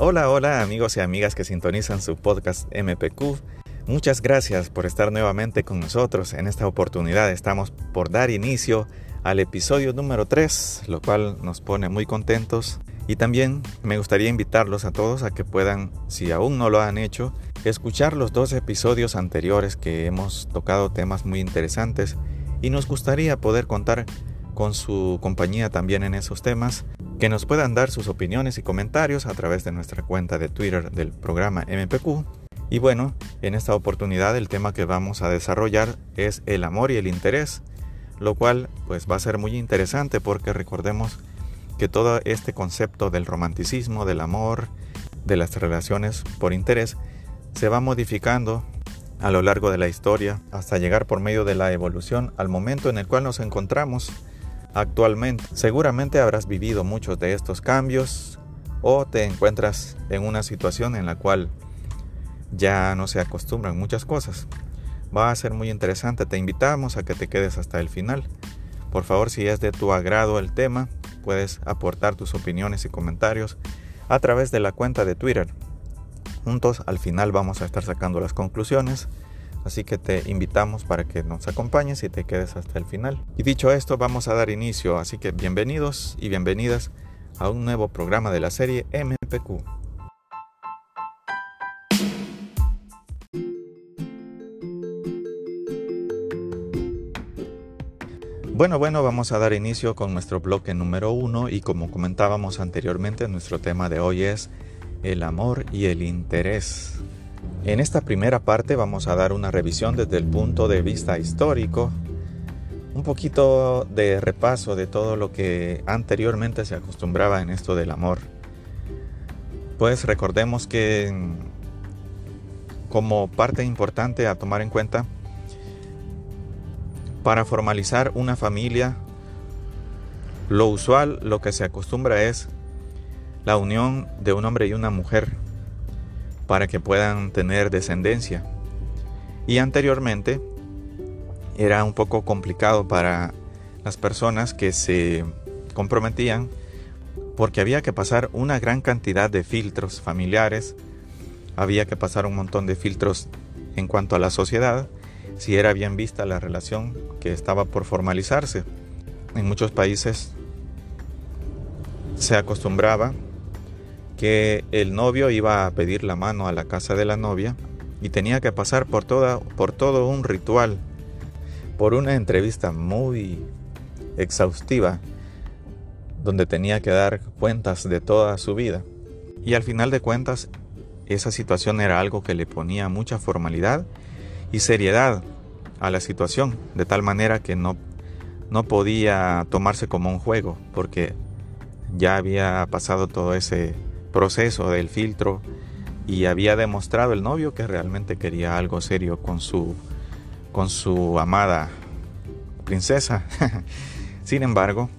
Hola, hola amigos y amigas que sintonizan su podcast MPQ. Muchas gracias por estar nuevamente con nosotros. En esta oportunidad estamos por dar inicio al episodio número 3, lo cual nos pone muy contentos. Y también me gustaría invitarlos a todos a que puedan, si aún no lo han hecho, escuchar los dos episodios anteriores que hemos tocado temas muy interesantes y nos gustaría poder contar con su compañía también en esos temas que nos puedan dar sus opiniones y comentarios a través de nuestra cuenta de Twitter del programa MPQ. Y bueno, en esta oportunidad el tema que vamos a desarrollar es el amor y el interés, lo cual pues va a ser muy interesante porque recordemos que todo este concepto del romanticismo, del amor, de las relaciones por interés, se va modificando a lo largo de la historia hasta llegar por medio de la evolución al momento en el cual nos encontramos actualmente. Seguramente habrás vivido muchos de estos cambios o te encuentras en una situación en la cual ya no se acostumbran muchas cosas. Va a ser muy interesante, te invitamos a que te quedes hasta el final. Por favor, si es de tu agrado el tema, puedes aportar tus opiniones y comentarios a través de la cuenta de Twitter. Juntos al final vamos a estar sacando las conclusiones Así que te invitamos para que nos acompañes y te quedes hasta el final. Y dicho esto, vamos a dar inicio, así que bienvenidos y bienvenidas a un nuevo programa de la serie MPQ. Bueno, bueno, vamos a dar inicio con nuestro bloque número uno y como comentábamos anteriormente, nuestro tema de hoy es el amor y el interés. En esta primera parte vamos a dar una revisión desde el punto de vista histórico, un poquito de repaso de todo lo que anteriormente se acostumbraba en esto del amor. Pues recordemos que como parte importante a tomar en cuenta, para formalizar una familia, lo usual, lo que se acostumbra es la unión de un hombre y una mujer para que puedan tener descendencia. Y anteriormente era un poco complicado para las personas que se comprometían porque había que pasar una gran cantidad de filtros familiares, había que pasar un montón de filtros en cuanto a la sociedad, si era bien vista la relación que estaba por formalizarse. En muchos países se acostumbraba que el novio iba a pedir la mano a la casa de la novia y tenía que pasar por, toda, por todo un ritual, por una entrevista muy exhaustiva, donde tenía que dar cuentas de toda su vida. Y al final de cuentas, esa situación era algo que le ponía mucha formalidad y seriedad a la situación, de tal manera que no, no podía tomarse como un juego, porque ya había pasado todo ese proceso del filtro y había demostrado el novio que realmente quería algo serio con su con su amada princesa. Sin embargo,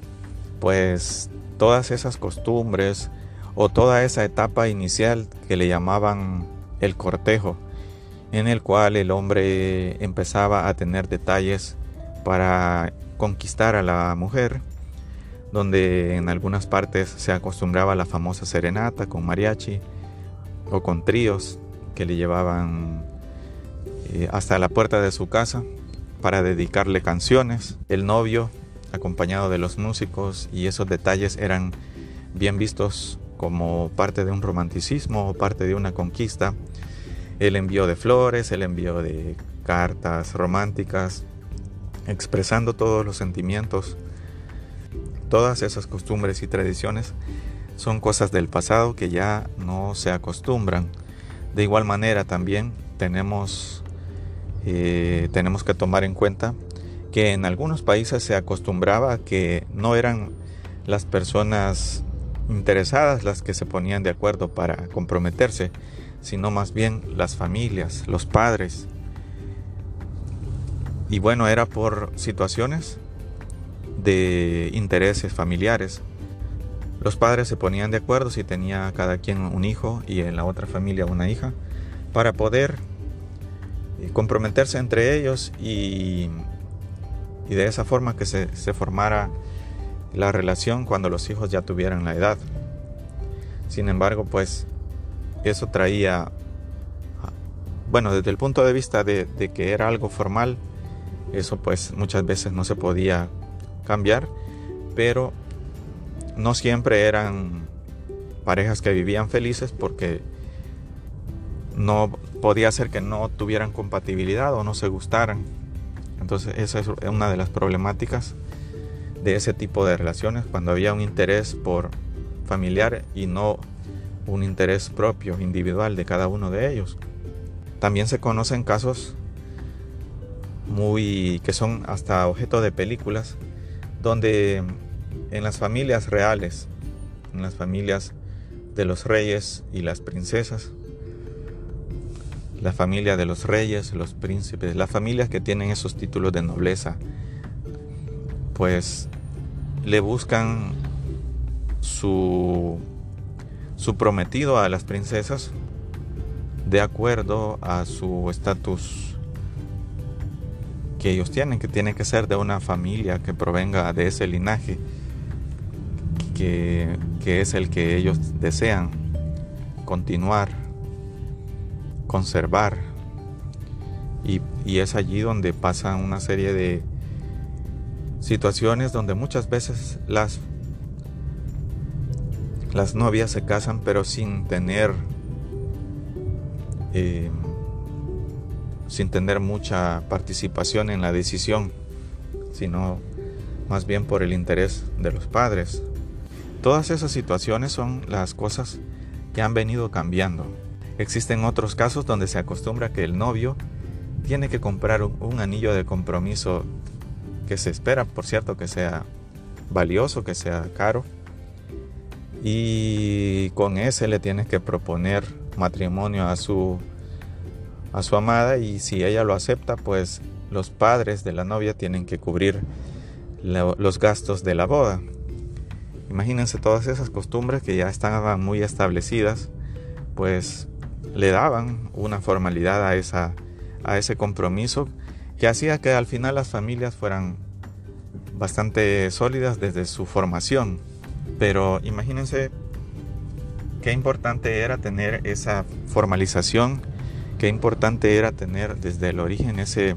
pues todas esas costumbres o toda esa etapa inicial que le llamaban el cortejo, en el cual el hombre empezaba a tener detalles para conquistar a la mujer, donde en algunas partes se acostumbraba la famosa serenata con mariachi o con tríos que le llevaban eh, hasta la puerta de su casa para dedicarle canciones. El novio, acompañado de los músicos, y esos detalles eran bien vistos como parte de un romanticismo o parte de una conquista. El envío de flores, el envío de cartas románticas, expresando todos los sentimientos Todas esas costumbres y tradiciones son cosas del pasado que ya no se acostumbran. De igual manera también tenemos, eh, tenemos que tomar en cuenta que en algunos países se acostumbraba que no eran las personas interesadas las que se ponían de acuerdo para comprometerse, sino más bien las familias, los padres. Y bueno, era por situaciones de intereses familiares. Los padres se ponían de acuerdo si tenía cada quien un hijo y en la otra familia una hija para poder eh, comprometerse entre ellos y, y de esa forma que se, se formara la relación cuando los hijos ya tuvieran la edad. Sin embargo, pues eso traía, bueno, desde el punto de vista de, de que era algo formal, eso pues muchas veces no se podía cambiar, pero no siempre eran parejas que vivían felices porque no podía ser que no tuvieran compatibilidad o no se gustaran. Entonces esa es una de las problemáticas de ese tipo de relaciones cuando había un interés por familiar y no un interés propio, individual de cada uno de ellos. También se conocen casos muy que son hasta objeto de películas donde en las familias reales, en las familias de los reyes y las princesas, la familia de los reyes, los príncipes, las familias que tienen esos títulos de nobleza, pues le buscan su, su prometido a las princesas de acuerdo a su estatus que ellos tienen, que tiene que ser de una familia que provenga de ese linaje, que, que es el que ellos desean continuar conservar. Y, es allí donde pasan una serie de situaciones donde muchas veces las, las novias se casan pero sin tener eh, sin tener mucha participación en la decisión, sino más bien por el interés de los padres. Todas esas situaciones son las cosas que han venido cambiando. Existen otros casos donde se acostumbra que el novio tiene que comprar un, anillo de compromiso que se espera, por cierto, que sea valioso, que sea caro. Y con ese le tiene que proponer matrimonio a su, a su amada y si ella lo acepta, pues los padres de la novia tienen que cubrir los gastos de la boda. Imagínense todas esas costumbres que ya estaban muy establecidas, pues le daban una formalidad a, esa, a ese compromiso que hacía que al final las familias fueran bastante sólidas desde su formación. Pero imagínense qué importante era tener esa formalización, qué importante era tener desde el origen ese,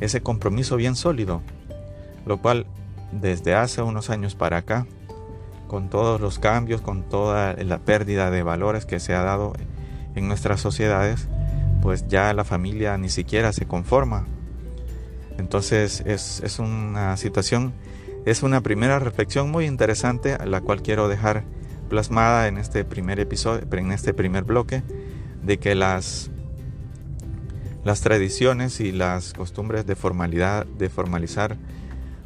ese compromiso bien sólido, lo cual desde hace unos años para acá, con todos los cambios, con toda la pérdida de valores que se ha dado en nuestras sociedades, pues ya la familia ni siquiera se conforma. Entonces es, una situación, es una primera reflexión muy interesante la cual quiero dejar plasmada en este primer episodio, en este primer bloque, de que las, las tradiciones y las costumbres de formalidad, de formalizar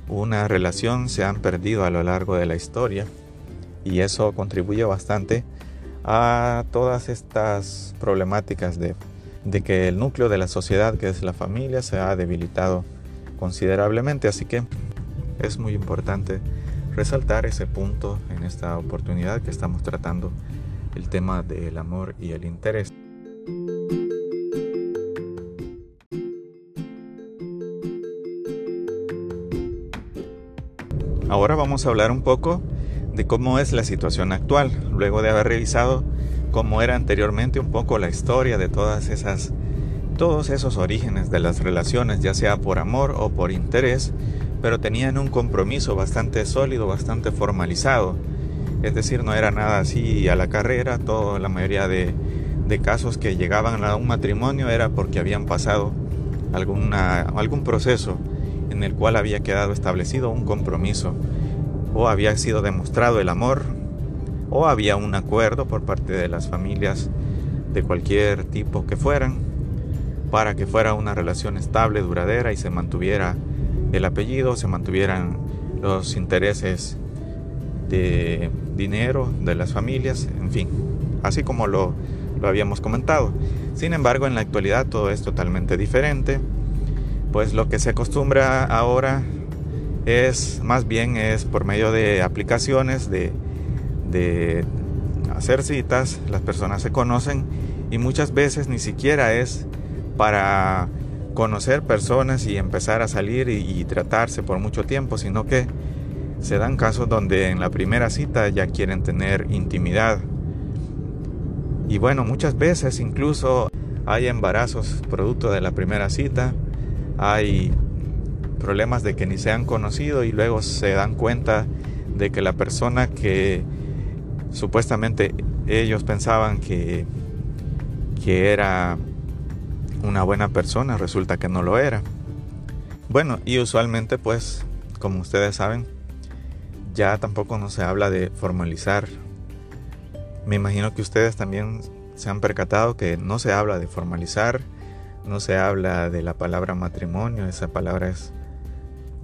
una relación se han perdido a lo largo de la historia y eso contribuye bastante a todas estas problemáticas de, que el núcleo de la sociedad, que es la familia, se ha debilitado considerablemente. Así que es muy importante resaltar ese punto en esta oportunidad que estamos tratando el tema del amor y el interés. Ahora vamos a hablar un poco de cómo es la situación actual, luego de haber revisado cómo era anteriormente un poco la historia de todas esas todos esos orígenes de las relaciones, ya sea por amor o por interés, pero tenían un compromiso bastante sólido, bastante formalizado. Es decir, no era nada así a la carrera, toda la mayoría de, de casos que llegaban a un matrimonio era porque habían pasado alguna, algún proceso en el cual había quedado establecido un compromiso o había sido demostrado el amor o había un acuerdo por parte de las familias de cualquier tipo que fueran para que fuera una relación estable, duradera y se mantuviera el apellido, se mantuvieran los intereses de dinero de las familias, en fin, así como lo, lo habíamos comentado. Sin embargo, en la actualidad todo es totalmente diferente, pues lo que se acostumbra ahora es más bien es por medio de aplicaciones de, hacer citas, las personas se conocen y muchas veces ni siquiera es para conocer personas y empezar a salir y, tratarse por mucho tiempo, sino que se dan casos donde en la primera cita ya quieren tener intimidad. Y bueno, muchas veces incluso hay embarazos producto de la primera cita, hay problemas de que ni se han conocido y luego se dan cuenta de que la persona que supuestamente ellos pensaban que, que era una buena persona, resulta que no lo era. Bueno, y usualmente pues, como ustedes saben, ya tampoco no se habla de formalizar. Me imagino que ustedes también se han percatado que no se habla de formalizar, no se habla de la palabra matrimonio, esa palabra es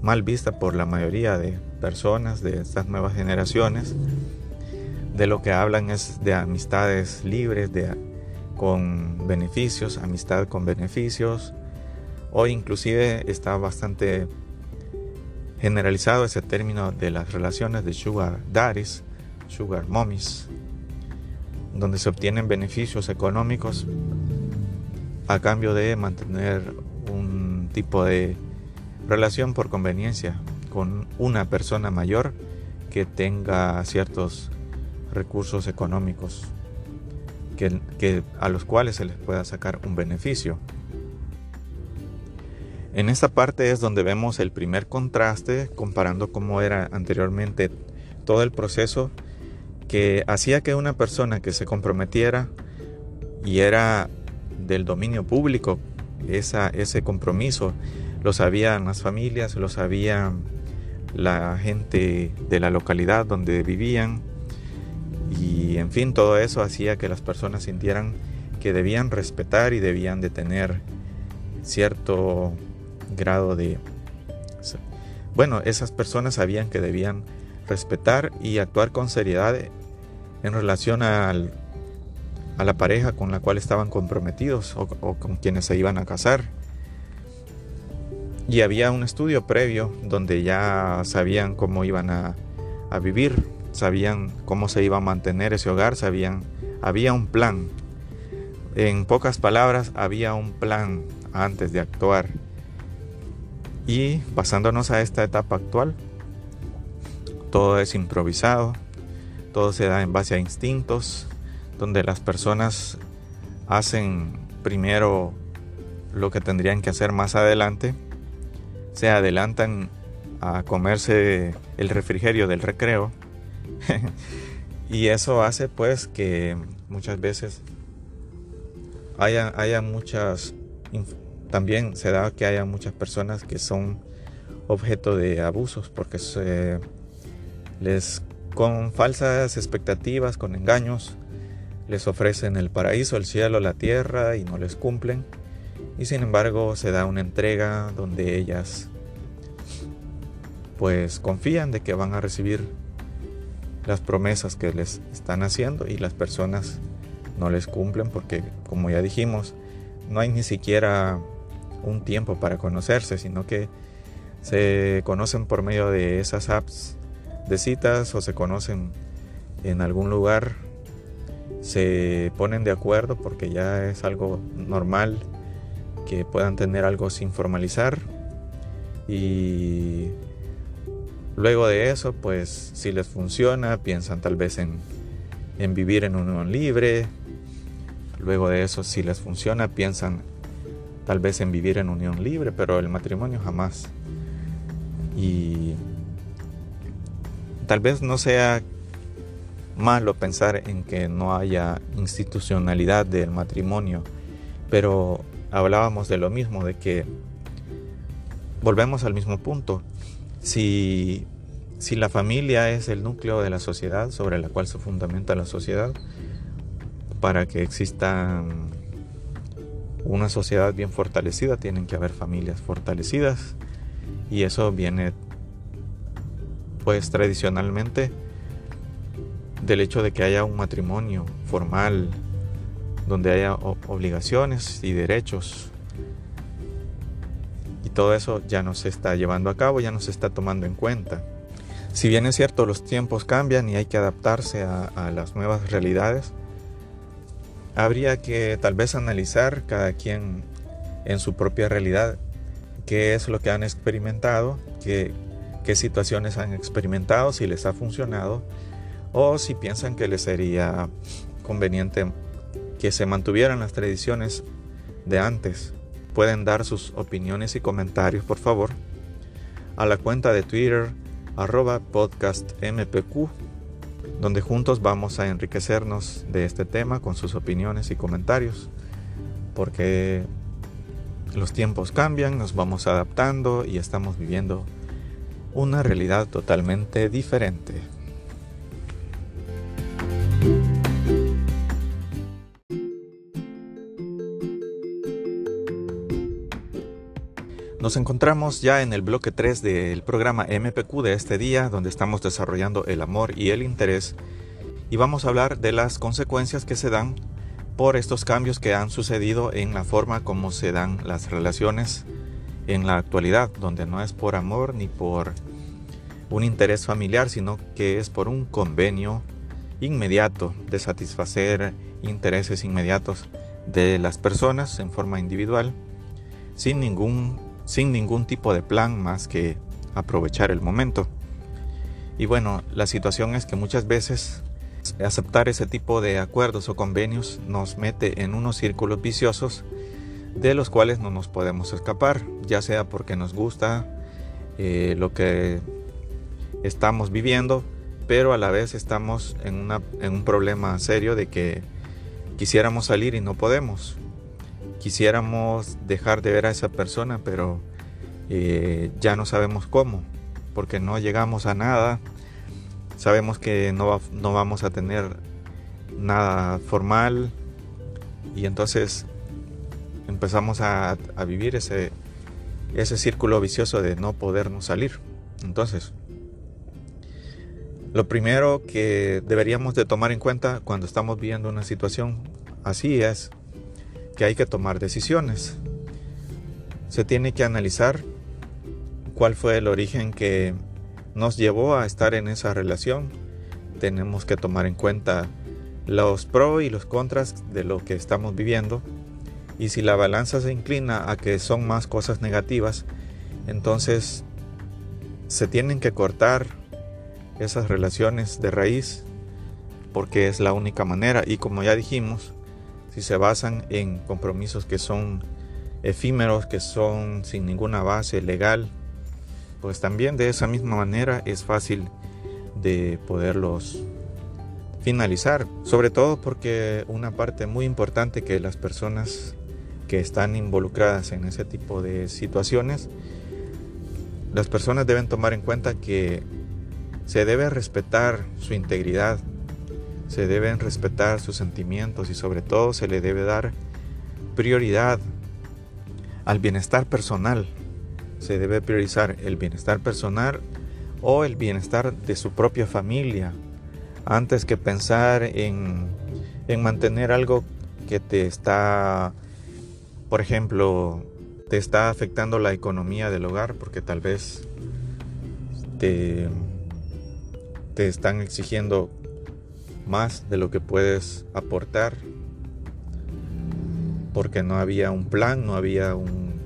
mal vista por la mayoría de personas de estas nuevas generaciones. De lo que hablan es de amistades libres, de, con beneficios, amistad con beneficios. Hoy inclusive está bastante generalizado ese término de las relaciones de sugar daddies, sugar mommies, donde se obtienen beneficios económicos a cambio de mantener un tipo de relación por conveniencia con una persona mayor que tenga ciertos recursos económicos que, a los cuales se les pueda sacar un beneficio. En esta parte es donde vemos el primer contraste comparando cómo era anteriormente todo el proceso que hacía que una persona que se comprometiera y era del dominio público, esa, ese compromiso lo sabían las familias, lo sabía la gente de la localidad donde vivían y en fin todo eso hacía que las personas sintieran que debían respetar y debían de tener cierto grado de bueno esas personas sabían que debían respetar y actuar con seriedad en relación al, a la pareja con la cual estaban comprometidos o con quienes se iban a casar y había un estudio previo donde ya sabían cómo iban a, vivir, sabían cómo se iba a mantener ese hogar, sabían, había un plan. En pocas palabras, había un plan antes de actuar. Y basándonos a esta etapa actual, todo es improvisado, todo se da en base a instintos, donde las personas hacen primero lo que tendrían que hacer más adelante se adelantan a comerse el refrigerio del recreo. y eso hace pues que muchas veces haya, haya muchas, también se da que haya muchas personas que son objeto de abusos porque se les con falsas expectativas, con engaños, les ofrecen el paraíso, el cielo, la tierra y no les cumplen. Y sin embargo se da una entrega donde ellas pues confían de que van a recibir las promesas que les están haciendo y las personas no les cumplen porque como ya dijimos no hay ni siquiera un tiempo para conocerse sino que se conocen por medio de esas apps de citas o se conocen en algún lugar se ponen de acuerdo porque ya es algo normal que puedan tener algo sin formalizar. Y luego de eso pues si les funciona piensan tal vez en, en vivir en unión libre. Luego de eso si les funciona piensan tal vez en vivir en unión libre pero el matrimonio jamás. Y tal vez no sea malo pensar en que no haya institucionalidad del matrimonio pero hablábamos de lo mismo, de que volvemos al mismo punto. Si, si la familia es el núcleo de la sociedad sobre la cual se fundamenta la sociedad, para que exista una sociedad bien fortalecida, tienen que haber familias fortalecidas. Y eso viene, pues tradicionalmente, del hecho de que haya un matrimonio formal, donde haya obligaciones y derechos. Y todo eso ya no se está llevando a cabo, ya no se está tomando en cuenta. Si bien es cierto, los tiempos cambian y hay que adaptarse a, las nuevas realidades, habría que tal vez analizar cada quien en su propia realidad qué es lo que han experimentado, qué, qué situaciones han experimentado, si les ha funcionado o si piensan que les sería conveniente que se mantuvieran las tradiciones de antes. Pueden dar sus opiniones y comentarios, por favor, a la cuenta de Twitter arroba podcastmpq, donde juntos vamos a enriquecernos de este tema con sus opiniones y comentarios, porque los tiempos cambian, nos vamos adaptando y estamos viviendo una realidad totalmente diferente. Nos encontramos ya en el bloque 3 del programa MPQ de este día, donde estamos desarrollando el amor y el interés, y vamos a hablar de las consecuencias que se dan por estos cambios que han sucedido en la forma como se dan las relaciones en la actualidad, donde no es por amor ni por un interés familiar, sino que es por un convenio inmediato de satisfacer intereses inmediatos de las personas en forma individual, sin ningún sin ningún tipo de plan más que aprovechar el momento. Y bueno, la situación es que muchas veces aceptar ese tipo de acuerdos o convenios nos mete en unos círculos viciosos de los cuales no nos podemos escapar, ya sea porque nos gusta eh, lo que estamos viviendo, pero a la vez estamos en, en un problema serio de que quisiéramos salir y no podemos quisiéramos dejar de ver a esa persona, pero eh, ya no sabemos cómo, porque no llegamos a nada, sabemos que no, no vamos a tener nada formal y entonces empezamos a, a vivir ese, ese círculo vicioso de no podernos salir. Entonces, lo primero que deberíamos de tomar en cuenta cuando estamos viviendo una situación así es que hay que tomar decisiones. Se tiene que analizar cuál fue el origen que nos llevó a estar en esa relación. Tenemos que tomar en cuenta los pros y los contras de lo que estamos viviendo. Y si la balanza se inclina a que son más cosas negativas, entonces se tienen que cortar esas relaciones de raíz porque es la única manera. Y como ya dijimos, si se basan en compromisos que son efímeros, que son sin ninguna base legal, pues también de esa misma manera es fácil de poderlos finalizar, sobre todo porque una parte muy importante que las personas que están involucradas en ese tipo de situaciones, las personas deben tomar en cuenta que se debe respetar su integridad, se deben respetar sus sentimientos y sobre todo se le debe dar prioridad al bienestar personal. Se debe priorizar el bienestar personal o el bienestar de su propia familia antes que pensar en, en mantener algo que te está, por ejemplo, te está afectando la economía del hogar porque tal vez te, te están exigiendo más de lo que puedes aportar porque no había un plan, no había un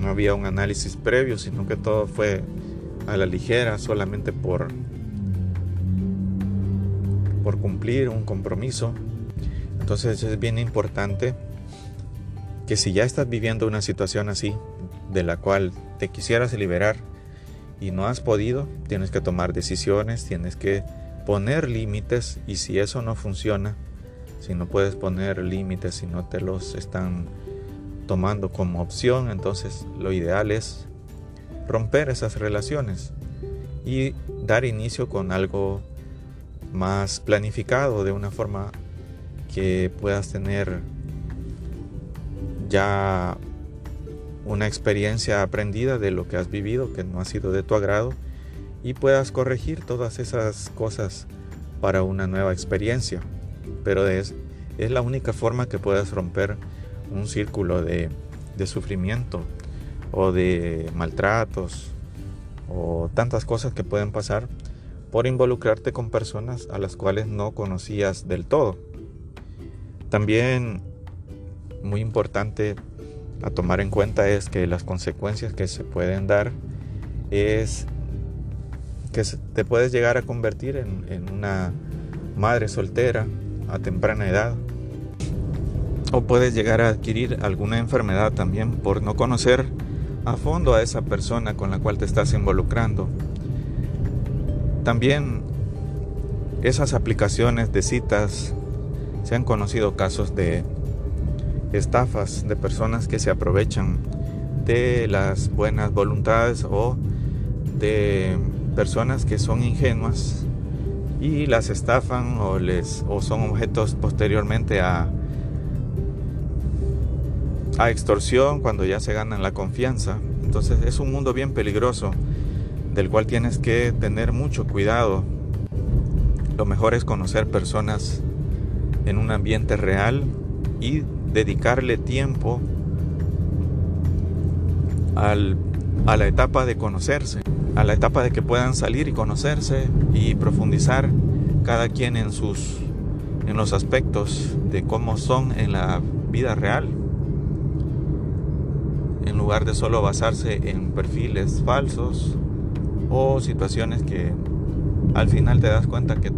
no había un análisis previo, sino que todo fue a la ligera solamente por por cumplir un compromiso. Entonces es bien importante que si ya estás viviendo una situación así de la cual te quisieras liberar, y no has podido, tienes que tomar decisiones, tienes que poner límites y si eso no funciona, si no puedes poner límites, si no te los están tomando como opción, entonces lo ideal es romper esas relaciones y dar inicio con algo más planificado de una forma que puedas tener ya una experiencia aprendida de lo que has vivido que no ha sido de tu agrado y puedas corregir todas esas cosas para una nueva experiencia. Pero es, es la única forma que puedas romper un círculo de, de sufrimiento o de maltratos o tantas cosas que pueden pasar por involucrarte con personas a las cuales no conocías del todo. También muy importante a tomar en cuenta es que las consecuencias que se pueden dar es que te puedes llegar a convertir en, una madre soltera a temprana edad. O puedes llegar a adquirir alguna enfermedad también por no conocer a fondo a esa persona con la cual te estás involucrando. También esas aplicaciones de citas se han conocido casos de estafas de personas que se aprovechan de las buenas voluntades o de personas que son ingenuas y las estafan o les o son objetos posteriormente a a extorsión cuando ya se ganan la confianza. Entonces es un mundo bien peligroso del cual tienes que tener mucho cuidado. Lo mejor es conocer personas en un ambiente real y dedicarle tiempo al, a la etapa de conocerse, a la etapa de que puedan salir y conocerse y profundizar cada quien en sus en los aspectos de cómo son en la vida real en lugar de solo basarse en perfiles falsos o situaciones que al final te das cuenta que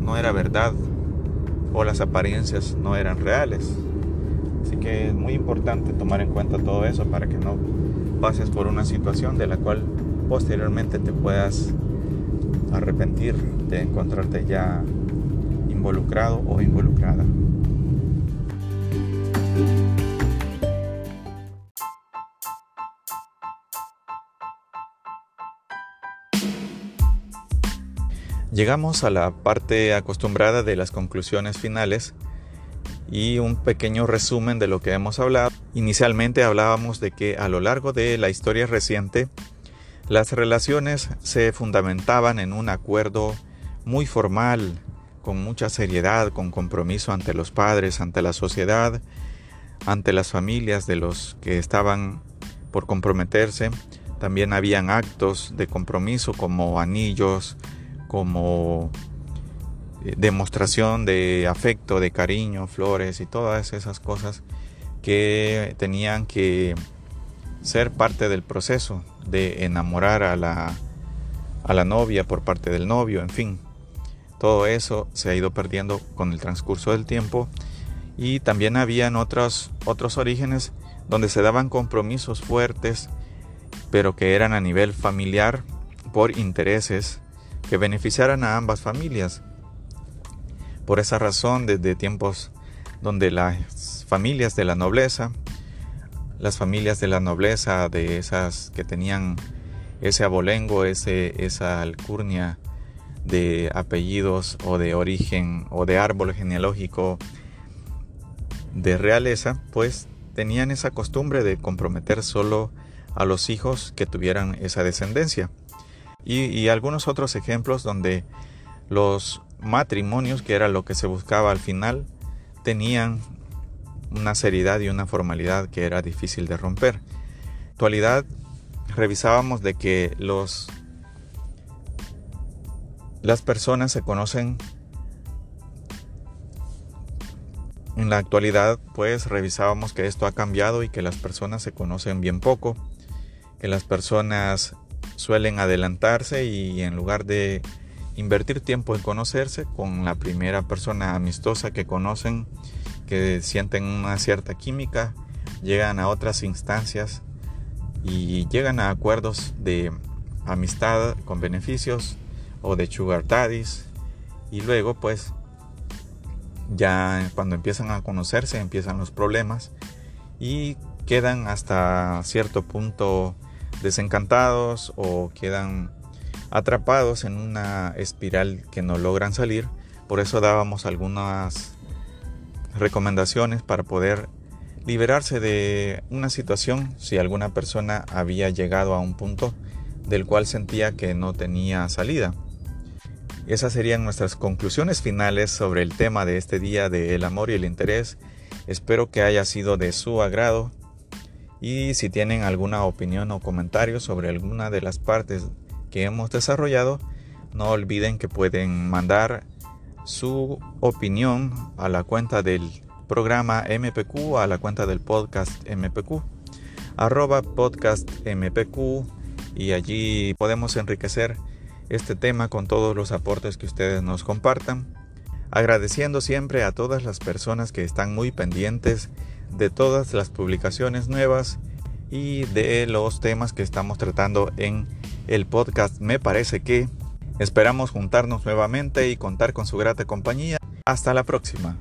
no era verdad o las apariencias no eran reales. Así que es muy importante tomar en cuenta todo eso para que no pases por una situación de la cual posteriormente te puedas arrepentir de encontrarte ya involucrado o involucrada. Llegamos a la parte acostumbrada de las conclusiones finales y un pequeño resumen de lo que hemos hablado. Inicialmente hablábamos de que a lo largo de la historia reciente las relaciones se fundamentaban en un acuerdo muy formal, con mucha seriedad, con compromiso ante los padres, ante la sociedad, ante las familias de los que estaban por comprometerse. También habían actos de compromiso como anillos, como demostración de afecto, de cariño, flores y todas esas cosas que tenían que ser parte del proceso de enamorar a la, a la novia por parte del novio, en fin. Todo eso se ha ido perdiendo con el transcurso del tiempo y también habían otros, otros orígenes donde se daban compromisos fuertes, pero que eran a nivel familiar por intereses que beneficiaran a ambas familias. Por esa razón, desde tiempos donde las familias de la nobleza, las familias de la nobleza, de esas que tenían ese abolengo, ese, esa alcurnia de apellidos o de origen o de árbol genealógico de realeza, pues tenían esa costumbre de comprometer solo a los hijos que tuvieran esa descendencia. Y, algunos otros ejemplos donde los matrimonios, que era lo que se buscaba al final, tenían una seriedad y una formalidad que era difícil de romper. En actualidad revisábamos de que los las personas se conocen en la actualidad pues revisábamos que esto ha cambiado y que las personas se conocen bien poco que las personas suelen adelantarse y en lugar de invertir tiempo en conocerse con la primera persona amistosa que conocen, que sienten una cierta química, llegan a otras instancias y llegan a acuerdos de amistad con beneficios o de sugar daddies. Y luego pues ya cuando empiezan a conocerse empiezan los problemas y quedan hasta cierto punto desencantados o quedan atrapados en una espiral que no logran salir. Por eso dábamos algunas recomendaciones para poder liberarse de una situación si alguna persona había llegado a un punto del cual sentía que no tenía salida. Esas serían nuestras conclusiones finales sobre el tema de este día de el amor y el interés. Espero que haya sido de su agrado y si tienen alguna opinión o comentario sobre alguna de las partes que hemos desarrollado, no olviden que pueden mandar su opinión a la cuenta del programa MPQ, a la cuenta del podcast MPQ, arroba podcast MPQ y allí podemos enriquecer este tema con todos los aportes que ustedes nos compartan. agradeciendo siempre a todas las personas que están muy pendientes de todas las publicaciones nuevas y de los temas que estamos tratando en el podcast. Me parece que esperamos juntarnos nuevamente y contar con su grata compañía. Hasta la próxima.